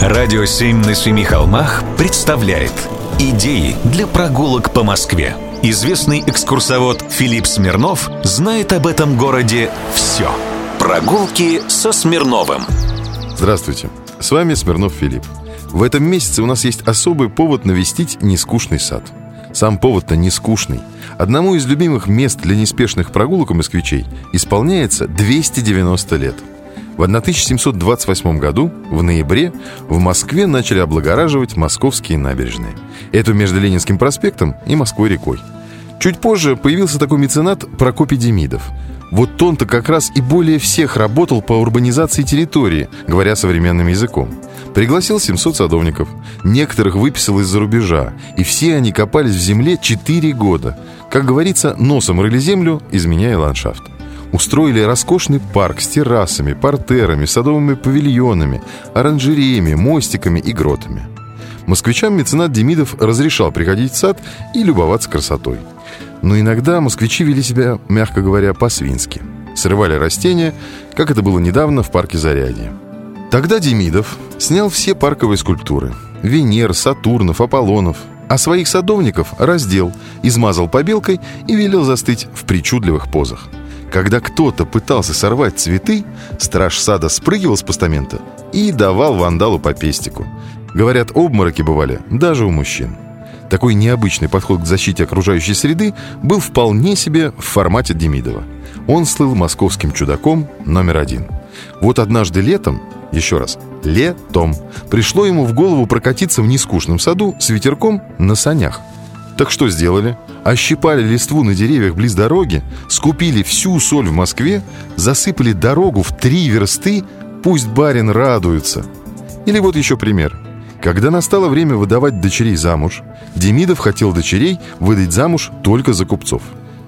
Радио «Семь на семи холмах» представляет Идеи для прогулок по Москве Известный экскурсовод Филипп Смирнов знает об этом городе все Прогулки со Смирновым. Здравствуйте, с вами Смирнов Филипп. В этом месяце у нас есть особый повод навестить нескучный сад. Сам повод-то не скучный. Одному из любимых мест для неспешных прогулок у москвичей исполняется 290 лет – в 1728 году, в ноябре, в Москве начали облагораживать московские набережные. Это между Ленинским проспектом и Москвой-рекой. Чуть позже появился такой меценат Прокопий Демидов. Вот он-то как раз и более всех работал по урбанизации территории, говоря современным языком. Пригласил 700 садовников. Некоторых выписал из-за рубежа. И все они копались в земле 4 года. Как говорится, носом рыли землю, изменяя ландшафт устроили роскошный парк с террасами, портерами, садовыми павильонами, оранжереями, мостиками и гротами. Москвичам меценат Демидов разрешал приходить в сад и любоваться красотой. Но иногда москвичи вели себя, мягко говоря, по-свински. Срывали растения, как это было недавно в парке Зарядье. Тогда Демидов снял все парковые скульптуры – Венер, Сатурнов, Аполлонов – а своих садовников раздел, измазал побелкой и велел застыть в причудливых позах – когда кто-то пытался сорвать цветы, страж сада спрыгивал с постамента и давал вандалу по пестику. Говорят, обмороки бывали даже у мужчин. Такой необычный подход к защите окружающей среды был вполне себе в формате Демидова. Он слыл московским чудаком номер один. Вот однажды летом, еще раз, летом, пришло ему в голову прокатиться в нескучном саду с ветерком на санях. Так что сделали? Ощипали листву на деревьях близ дороги, скупили всю соль в Москве, засыпали дорогу в три версты, пусть барин радуется. Или вот еще пример. Когда настало время выдавать дочерей замуж, Демидов хотел дочерей выдать замуж только за купцов.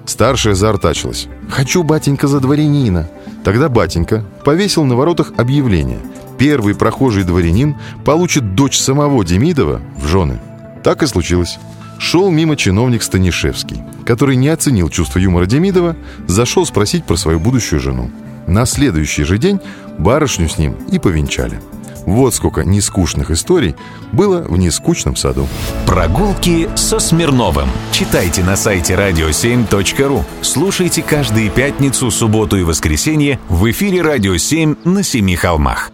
Старшая заортачилась. «Хочу, батенька, за дворянина». Тогда батенька повесил на воротах объявление. Первый прохожий дворянин получит дочь самого Демидова в жены. Так и случилось шел мимо чиновник Станишевский, который не оценил чувство юмора Демидова, зашел спросить про свою будущую жену. На следующий же день барышню с ним и повенчали. Вот сколько нескучных историй было в нескучном саду. Прогулки со Смирновым. Читайте на сайте radio7.ru. Слушайте каждые пятницу, субботу и воскресенье в эфире «Радио 7» на Семи холмах.